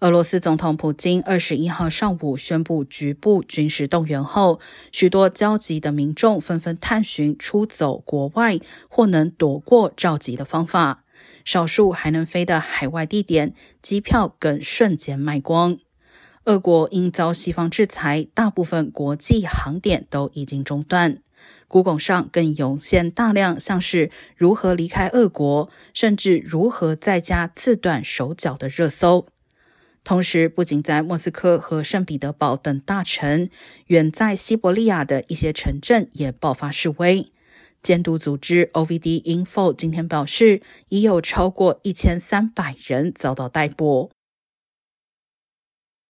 俄罗斯总统普京二十一号上午宣布局部军事动员后，许多焦急的民众纷纷探寻出走国外或能躲过召集的方法。少数还能飞的海外地点，机票更瞬间卖光。俄国因遭西方制裁，大部分国际航点都已经中断。Google 上更涌现大量像是如何离开俄国，甚至如何在家自断手脚的热搜。同时，不仅在莫斯科和圣彼得堡等大城，远在西伯利亚的一些城镇也爆发示威。监督组织 OVD Info 今天表示，已有超过一千三百人遭到逮捕。